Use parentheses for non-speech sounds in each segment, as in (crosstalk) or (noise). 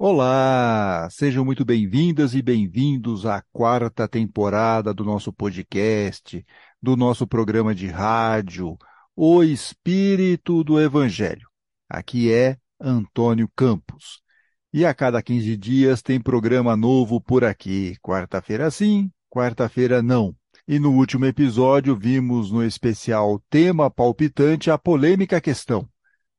Olá, sejam muito bem-vindas e bem-vindos à quarta temporada do nosso podcast, do nosso programa de rádio, O Espírito do Evangelho. Aqui é Antônio Campos. E a cada 15 dias tem programa novo por aqui. Quarta-feira sim, quarta-feira não. E no último episódio vimos no especial Tema Palpitante a polêmica questão: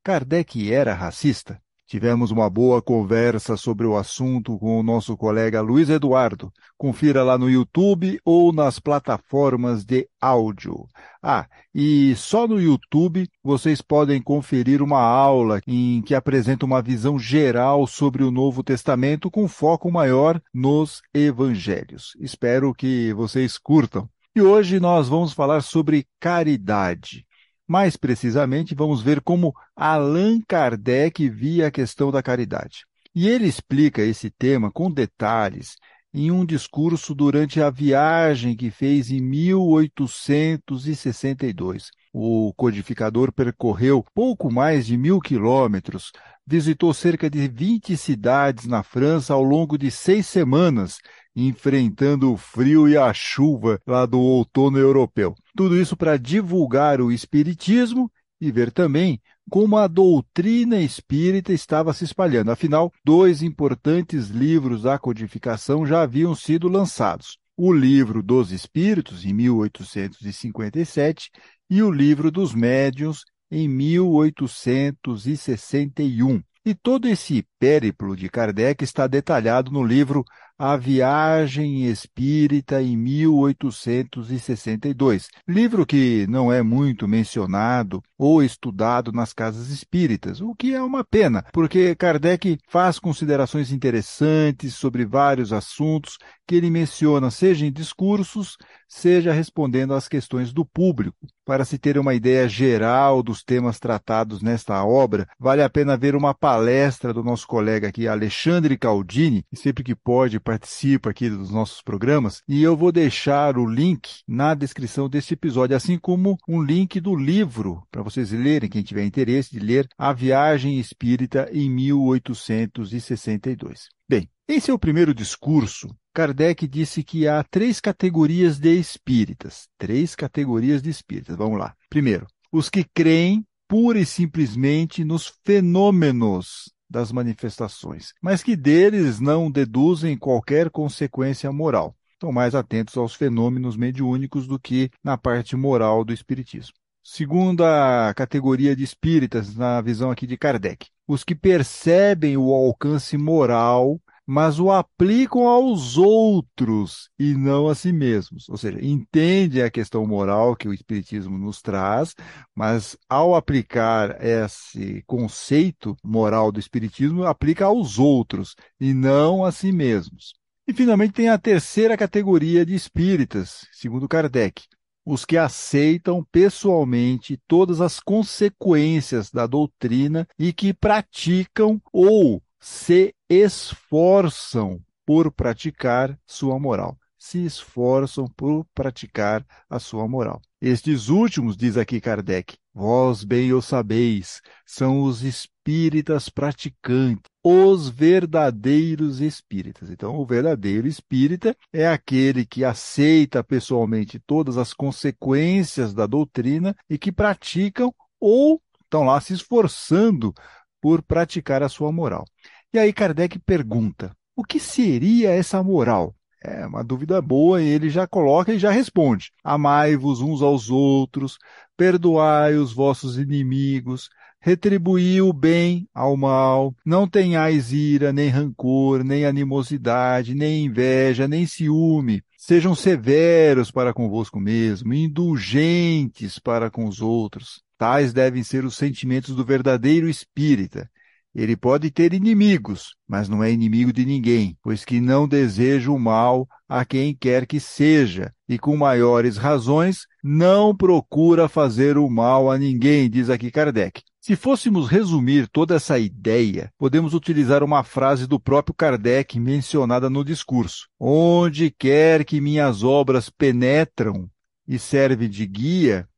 Kardec era racista? Tivemos uma boa conversa sobre o assunto com o nosso colega Luiz Eduardo. Confira lá no YouTube ou nas plataformas de áudio. Ah, e só no YouTube vocês podem conferir uma aula em que apresenta uma visão geral sobre o Novo Testamento com foco maior nos evangelhos. Espero que vocês curtam. E hoje nós vamos falar sobre caridade. Mais precisamente, vamos ver como Allan Kardec via a questão da caridade. E ele explica esse tema com detalhes em um discurso durante a viagem que fez em 1862. O codificador percorreu pouco mais de mil quilômetros, visitou cerca de 20 cidades na França ao longo de seis semanas enfrentando o frio e a chuva lá do outono europeu. Tudo isso para divulgar o espiritismo e ver também como a doutrina espírita estava se espalhando. Afinal, dois importantes livros da codificação já haviam sido lançados: o Livro dos Espíritos, em 1857, e o Livro dos Médiuns, em 1861. E todo esse périplo de Kardec está detalhado no livro A Viagem Espírita em 1862, livro que não é muito mencionado ou estudado nas casas espíritas, o que é uma pena, porque Kardec faz considerações interessantes sobre vários assuntos que ele menciona, seja em discursos, seja respondendo às questões do público. Para se ter uma ideia geral dos temas tratados nesta obra, vale a pena ver uma palestra do nosso colega aqui, Alexandre Caldini, sempre que pode participa aqui dos nossos programas, e eu vou deixar o link na descrição desse episódio, assim como um link do livro para vocês lerem, quem tiver interesse de ler, A Viagem Espírita em 1862. Bem, em seu primeiro discurso, Kardec disse que há três categorias de espíritas. Três categorias de espíritas. Vamos lá. Primeiro, os que creem pura e simplesmente nos fenômenos das manifestações, mas que deles não deduzem qualquer consequência moral. Estão mais atentos aos fenômenos mediúnicos do que na parte moral do espiritismo. Segunda categoria de espíritas, na visão aqui de Kardec, os que percebem o alcance moral mas o aplicam aos outros e não a si mesmos. Ou seja, entendem a questão moral que o Espiritismo nos traz, mas ao aplicar esse conceito moral do Espiritismo, aplica aos outros e não a si mesmos. E finalmente tem a terceira categoria de espíritas, segundo Kardec, os que aceitam pessoalmente todas as consequências da doutrina e que praticam ou se esforçam por praticar sua moral. Se esforçam por praticar a sua moral. Estes últimos, diz aqui Kardec, vós bem o sabeis, são os espíritas praticantes, os verdadeiros espíritas. Então, o verdadeiro espírita é aquele que aceita pessoalmente todas as consequências da doutrina e que praticam ou estão lá se esforçando por praticar a sua moral. E aí Kardec pergunta: o que seria essa moral? É uma dúvida boa e ele já coloca e já responde: Amai-vos uns aos outros, perdoai os vossos inimigos, retribuí o bem ao mal, não tenhais ira, nem rancor, nem animosidade, nem inveja, nem ciúme. Sejam severos para convosco mesmo, indulgentes para com os outros. Tais devem ser os sentimentos do verdadeiro espírita. Ele pode ter inimigos, mas não é inimigo de ninguém, pois que não deseja o mal a quem quer que seja, e com maiores razões não procura fazer o mal a ninguém, diz aqui Kardec. Se fôssemos resumir toda essa ideia, podemos utilizar uma frase do próprio Kardec mencionada no discurso: Onde quer que minhas obras penetram e servem de guia,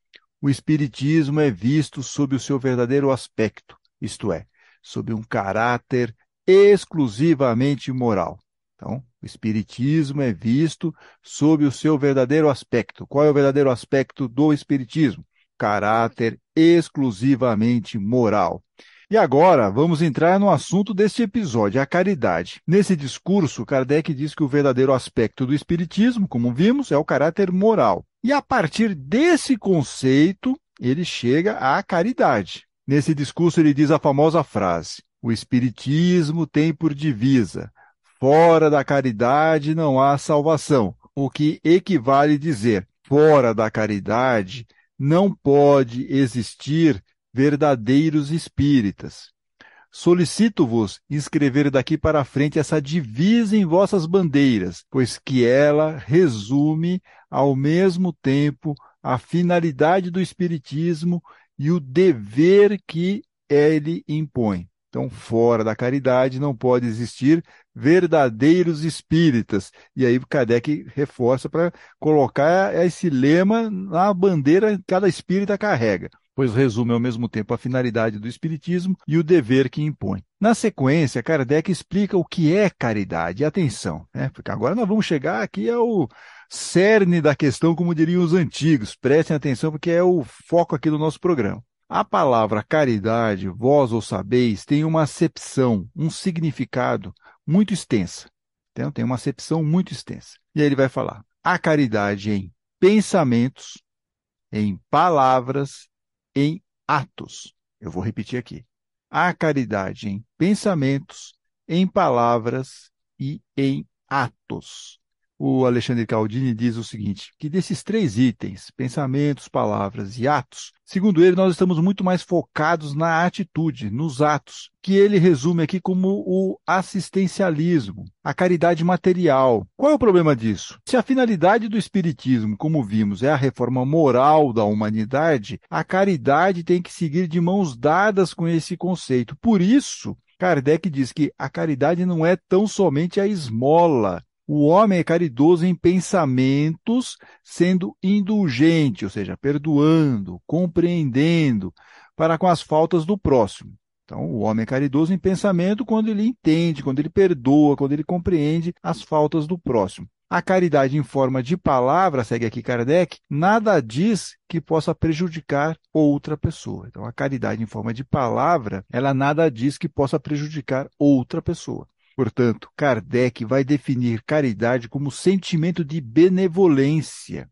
o Espiritismo é visto sob o seu verdadeiro aspecto, isto é, sob um caráter exclusivamente moral. Então, o Espiritismo é visto sob o seu verdadeiro aspecto. Qual é o verdadeiro aspecto do Espiritismo? Caráter exclusivamente moral. E agora, vamos entrar no assunto deste episódio, a caridade. Nesse discurso, Kardec diz que o verdadeiro aspecto do Espiritismo, como vimos, é o caráter moral. E a partir desse conceito, ele chega à caridade. Nesse discurso, ele diz a famosa frase: O Espiritismo tem por divisa: fora da caridade não há salvação, o que equivale dizer: fora da caridade não pode existir verdadeiros espíritas. Solicito-vos escrever daqui para frente essa divisa em vossas bandeiras, pois que ela resume ao mesmo tempo a finalidade do Espiritismo e o dever que ele impõe. Então, fora da caridade não pode existir verdadeiros espíritas. E aí Kardec reforça para colocar esse lema na bandeira que cada espírita carrega pois resume ao mesmo tempo a finalidade do Espiritismo e o dever que impõe. Na sequência, Kardec explica o que é caridade. Atenção, né? porque agora nós vamos chegar aqui ao cerne da questão, como diriam os antigos. Prestem atenção, porque é o foco aqui do nosso programa. A palavra caridade, vós ou sabeis, tem uma acepção, um significado muito extensa. Então, tem uma acepção muito extensa. E aí ele vai falar: a caridade em pensamentos, em palavras em atos. Eu vou repetir aqui. A caridade em pensamentos, em palavras e em atos o Alexandre Caldini diz o seguinte: que desses três itens, pensamentos, palavras e atos, segundo ele, nós estamos muito mais focados na atitude, nos atos, que ele resume aqui como o assistencialismo, a caridade material. Qual é o problema disso? Se a finalidade do Espiritismo, como vimos, é a reforma moral da humanidade, a caridade tem que seguir de mãos dadas com esse conceito. Por isso, Kardec diz que a caridade não é tão somente a esmola, o homem é caridoso em pensamentos, sendo indulgente, ou seja, perdoando, compreendendo para com as faltas do próximo. Então, o homem é caridoso em pensamento quando ele entende, quando ele perdoa, quando ele compreende as faltas do próximo. A caridade em forma de palavra, segue aqui Kardec, nada diz que possa prejudicar outra pessoa. Então, a caridade em forma de palavra, ela nada diz que possa prejudicar outra pessoa. Portanto, Kardec vai definir caridade como sentimento de benevolência,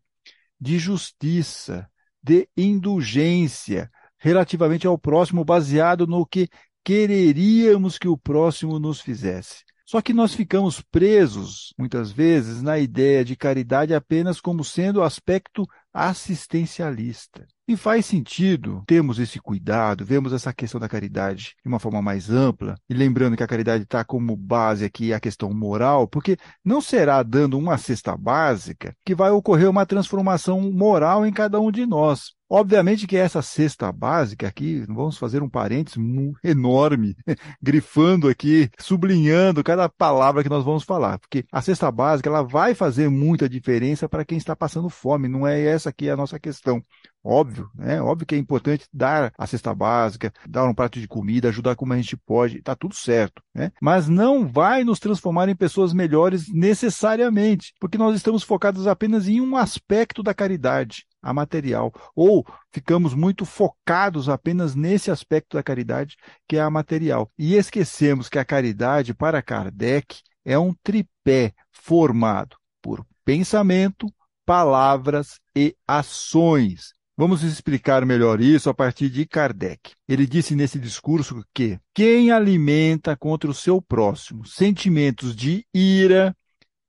de justiça, de indulgência relativamente ao próximo, baseado no que quereríamos que o próximo nos fizesse. Só que nós ficamos presos, muitas vezes, na ideia de caridade apenas como sendo aspecto assistencialista. E faz sentido termos esse cuidado, vemos essa questão da caridade de uma forma mais ampla, e lembrando que a caridade está como base aqui a questão moral, porque não será dando uma cesta básica que vai ocorrer uma transformação moral em cada um de nós. Obviamente que essa cesta básica aqui, vamos fazer um parênteses enorme, (laughs) grifando aqui, sublinhando cada palavra que nós vamos falar, porque a cesta básica ela vai fazer muita diferença para quem está passando fome, não é essa aqui a nossa questão. Óbvio, né? Óbvio que é importante dar a cesta básica, dar um prato de comida, ajudar como a gente pode, tá tudo certo, né? Mas não vai nos transformar em pessoas melhores necessariamente, porque nós estamos focados apenas em um aspecto da caridade, a material, ou ficamos muito focados apenas nesse aspecto da caridade, que é a material, e esquecemos que a caridade para Kardec é um tripé formado por pensamento, palavras e ações. Vamos explicar melhor isso a partir de Kardec. Ele disse nesse discurso que quem alimenta contra o seu próximo sentimentos de ira,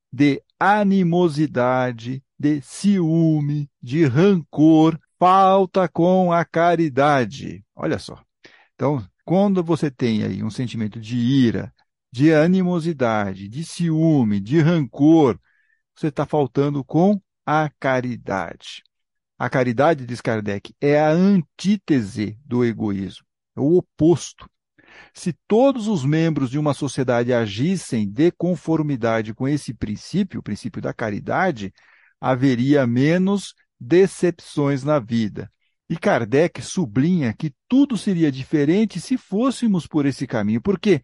de animosidade, de ciúme, de rancor, falta com a caridade. Olha só. Então, quando você tem aí um sentimento de ira, de animosidade, de ciúme, de rancor, você está faltando com a caridade. A caridade, diz Kardec, é a antítese do egoísmo, é o oposto. Se todos os membros de uma sociedade agissem de conformidade com esse princípio, o princípio da caridade, haveria menos decepções na vida. E Kardec sublinha que tudo seria diferente se fôssemos por esse caminho, porque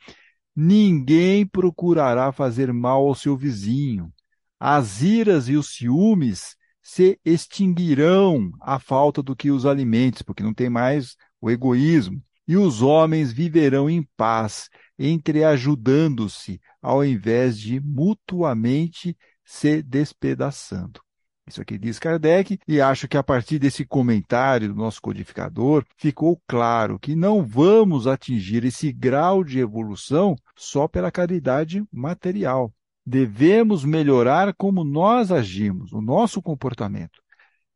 ninguém procurará fazer mal ao seu vizinho. As iras e os ciúmes se extinguirão à falta do que os alimentos, porque não tem mais o egoísmo. E os homens viverão em paz, entreajudando-se, ao invés de mutuamente se despedaçando. Isso aqui diz Kardec, e acho que a partir desse comentário do nosso codificador, ficou claro que não vamos atingir esse grau de evolução só pela caridade material. Devemos melhorar como nós agimos, o nosso comportamento.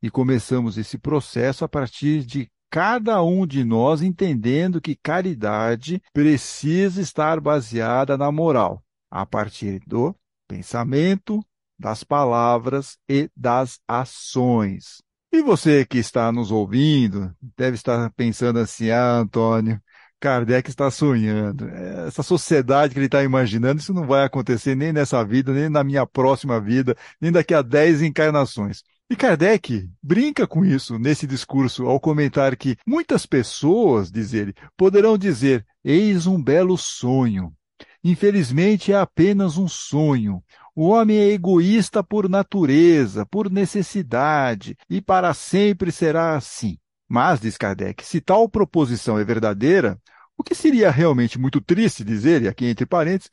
E começamos esse processo a partir de cada um de nós entendendo que caridade precisa estar baseada na moral, a partir do pensamento, das palavras e das ações. E você que está nos ouvindo deve estar pensando assim: ah, Antônio, Kardec está sonhando. Essa sociedade que ele está imaginando, isso não vai acontecer nem nessa vida, nem na minha próxima vida, nem daqui a dez encarnações. E Kardec brinca com isso nesse discurso ao comentar que muitas pessoas, diz ele, poderão dizer: Eis um belo sonho. Infelizmente é apenas um sonho. O homem é egoísta por natureza, por necessidade, e para sempre será assim. Mas, diz Kardec, se tal proposição é verdadeira, o que seria realmente muito triste dizer, e aqui entre parênteses,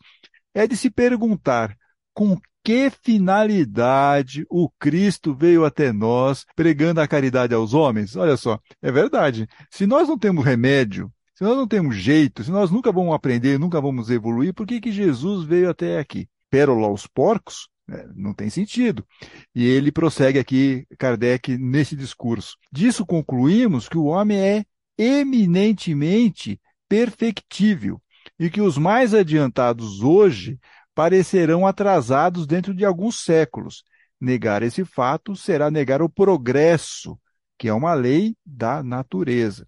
é de se perguntar com que finalidade o Cristo veio até nós pregando a caridade aos homens? Olha só, é verdade. Se nós não temos remédio, se nós não temos jeito, se nós nunca vamos aprender, nunca vamos evoluir, por que, que Jesus veio até aqui? pérola aos porcos, né, não tem sentido. E ele prossegue aqui, Kardec, nesse discurso. Disso concluímos que o homem é eminentemente perfectível e que os mais adiantados hoje parecerão atrasados dentro de alguns séculos. Negar esse fato será negar o progresso, que é uma lei da natureza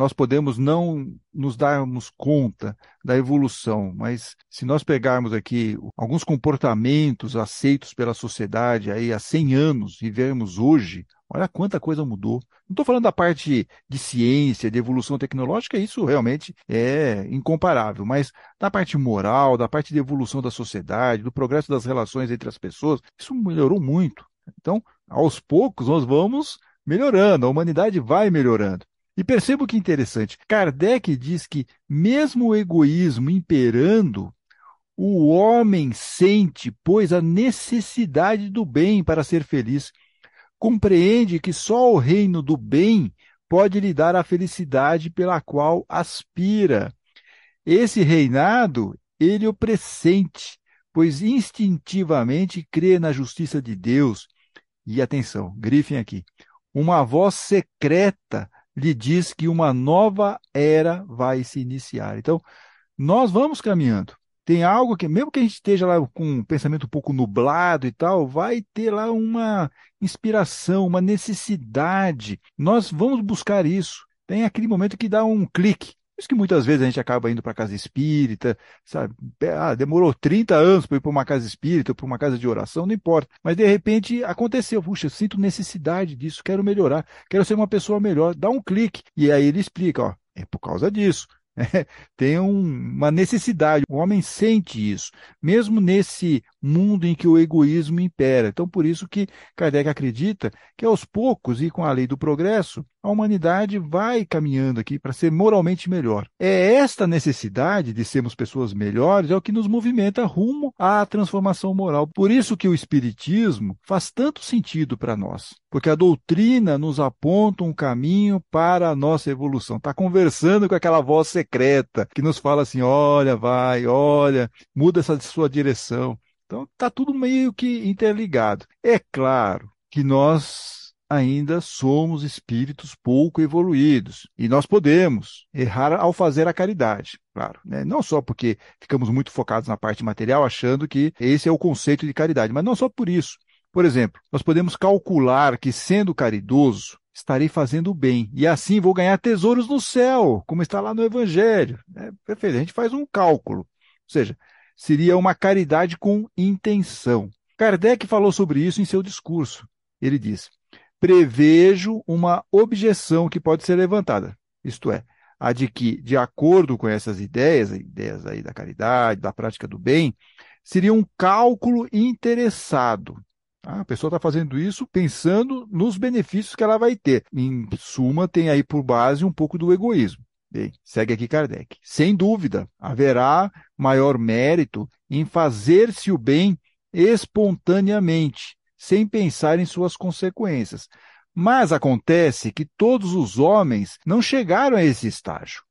nós podemos não nos darmos conta da evolução, mas se nós pegarmos aqui alguns comportamentos aceitos pela sociedade aí há 100 anos e vermos hoje, olha quanta coisa mudou. Não estou falando da parte de ciência, de evolução tecnológica, isso realmente é incomparável, mas da parte moral, da parte de evolução da sociedade, do progresso das relações entre as pessoas, isso melhorou muito. Então, aos poucos, nós vamos melhorando, a humanidade vai melhorando. E perceba que interessante. Kardec diz que, mesmo o egoísmo imperando, o homem sente, pois, a necessidade do bem para ser feliz. Compreende que só o reino do bem pode lhe dar a felicidade pela qual aspira. Esse reinado ele o pressente, pois instintivamente crê na justiça de Deus. E atenção, grifem aqui. Uma voz secreta lhe diz que uma nova era vai se iniciar. Então, nós vamos caminhando. Tem algo que, mesmo que a gente esteja lá com um pensamento um pouco nublado e tal, vai ter lá uma inspiração, uma necessidade. Nós vamos buscar isso. Tem aquele momento que dá um clique isso que muitas vezes a gente acaba indo para casa espírita, sabe? Ah, demorou 30 anos para ir para uma casa espírita, para uma casa de oração, não importa. Mas de repente aconteceu, puxa, eu sinto necessidade disso, quero melhorar, quero ser uma pessoa melhor. Dá um clique. E aí ele explica, ó, é por causa disso. (laughs) tem um, uma necessidade, o homem sente isso, mesmo nesse mundo em que o egoísmo impera. Então, por isso que Kardec acredita que aos poucos e com a lei do progresso, a humanidade vai caminhando aqui para ser moralmente melhor. É esta necessidade de sermos pessoas melhores é o que nos movimenta rumo à transformação moral. Por isso que o espiritismo faz tanto sentido para nós, porque a doutrina nos aponta um caminho para a nossa evolução. Está conversando com aquela voz secreta que nos fala assim: olha, vai, olha, muda essa sua direção. Então está tudo meio que interligado. É claro que nós ainda somos espíritos pouco evoluídos e nós podemos errar ao fazer a caridade, claro. Né? Não só porque ficamos muito focados na parte material, achando que esse é o conceito de caridade, mas não só por isso. Por exemplo, nós podemos calcular que, sendo caridoso, estarei fazendo o bem e assim vou ganhar tesouros no céu, como está lá no Evangelho. É perfeito, a gente faz um cálculo. Ou seja, seria uma caridade com intenção. Kardec falou sobre isso em seu discurso. Ele diz: prevejo uma objeção que pode ser levantada. Isto é, a de que, de acordo com essas ideias, ideias aí da caridade, da prática do bem, seria um cálculo interessado. A pessoa está fazendo isso pensando nos benefícios que ela vai ter. Em suma, tem aí por base um pouco do egoísmo. Bem, segue aqui Kardec. Sem dúvida, haverá maior mérito em fazer-se o bem espontaneamente, sem pensar em suas consequências. Mas acontece que todos os homens não chegaram a esse estágio.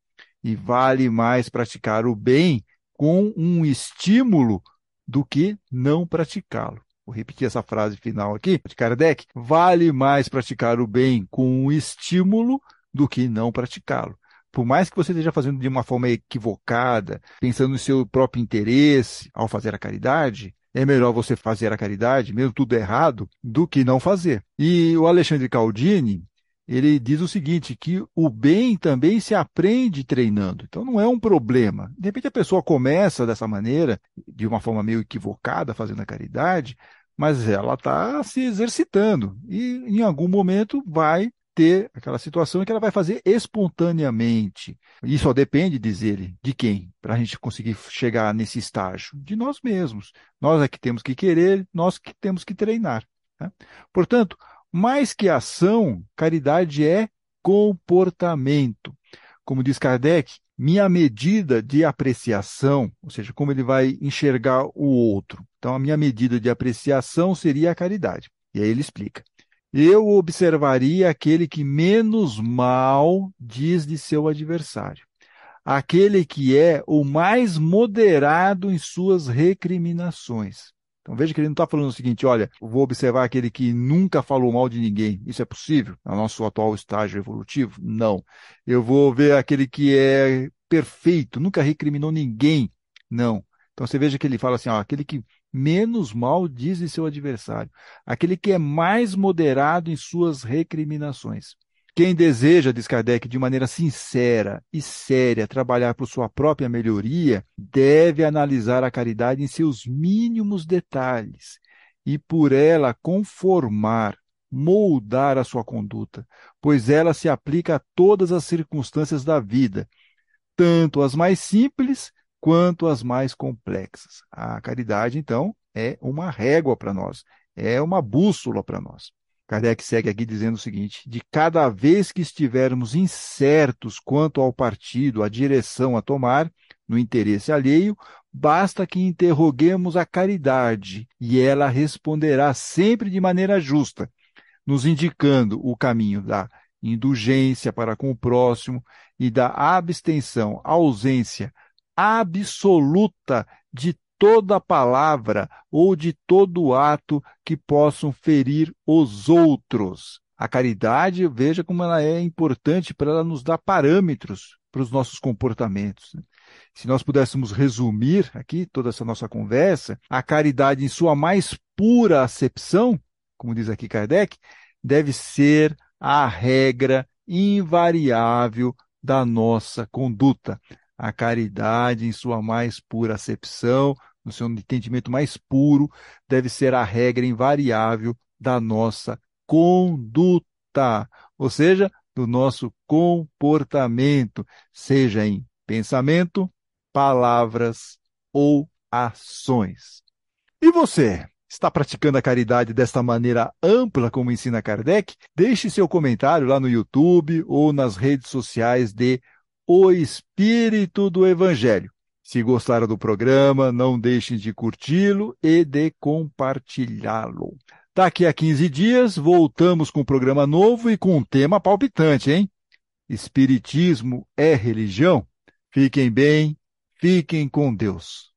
E vale mais praticar o bem com um estímulo do que não praticá-lo. Vou repetir essa frase final aqui de Kardec. Vale mais praticar o bem com um estímulo do que não praticá-lo. Por mais que você esteja fazendo de uma forma equivocada, pensando no seu próprio interesse ao fazer a caridade, é melhor você fazer a caridade, mesmo tudo errado, do que não fazer. E o Alexandre Caldini, ele diz o seguinte, que o bem também se aprende treinando. Então não é um problema. De repente a pessoa começa dessa maneira, de uma forma meio equivocada, fazendo a caridade, mas ela está se exercitando e em algum momento vai ter aquela situação que ela vai fazer espontaneamente. E só depende, diz ele, de quem? Para a gente conseguir chegar nesse estágio? De nós mesmos. Nós é que temos que querer, nós que temos que treinar. Né? Portanto, mais que ação, caridade é comportamento. Como diz Kardec, minha medida de apreciação, ou seja, como ele vai enxergar o outro. Então, a minha medida de apreciação seria a caridade. E aí ele explica eu observaria aquele que menos mal diz de seu adversário, aquele que é o mais moderado em suas recriminações. Então veja que ele não está falando o seguinte: olha, vou observar aquele que nunca falou mal de ninguém. Isso é possível no nosso atual estágio evolutivo? Não. Eu vou ver aquele que é perfeito, nunca recriminou ninguém. Não. Então você veja que ele fala assim: ó, aquele que menos mal diz de seu adversário, aquele que é mais moderado em suas recriminações. Quem deseja, diz Kardec, de maneira sincera e séria trabalhar por sua própria melhoria, deve analisar a caridade em seus mínimos detalhes e por ela conformar, moldar a sua conduta, pois ela se aplica a todas as circunstâncias da vida, tanto as mais simples quanto as mais complexas. A caridade, então, é uma régua para nós, é uma bússola para nós. Kardec segue aqui dizendo o seguinte: de cada vez que estivermos incertos quanto ao partido, à direção a tomar, no interesse alheio, basta que interroguemos a caridade e ela responderá sempre de maneira justa, nos indicando o caminho da indulgência para com o próximo e da abstenção, ausência, absoluta de toda palavra ou de todo ato que possam ferir os outros. A caridade, veja como ela é importante para ela nos dar parâmetros para os nossos comportamentos. Se nós pudéssemos resumir aqui toda essa nossa conversa, a caridade em sua mais pura acepção, como diz aqui Kardec, deve ser a regra invariável da nossa conduta a caridade em sua mais pura acepção, no seu entendimento mais puro, deve ser a regra invariável da nossa conduta, ou seja, do nosso comportamento, seja em pensamento, palavras ou ações. E você? Está praticando a caridade desta maneira ampla como ensina Kardec? Deixe seu comentário lá no YouTube ou nas redes sociais de o espírito do Evangelho. Se gostaram do programa, não deixem de curti-lo e de compartilhá-lo. Daqui a 15 dias, voltamos com um programa novo e com um tema palpitante, hein? Espiritismo é religião? Fiquem bem, fiquem com Deus.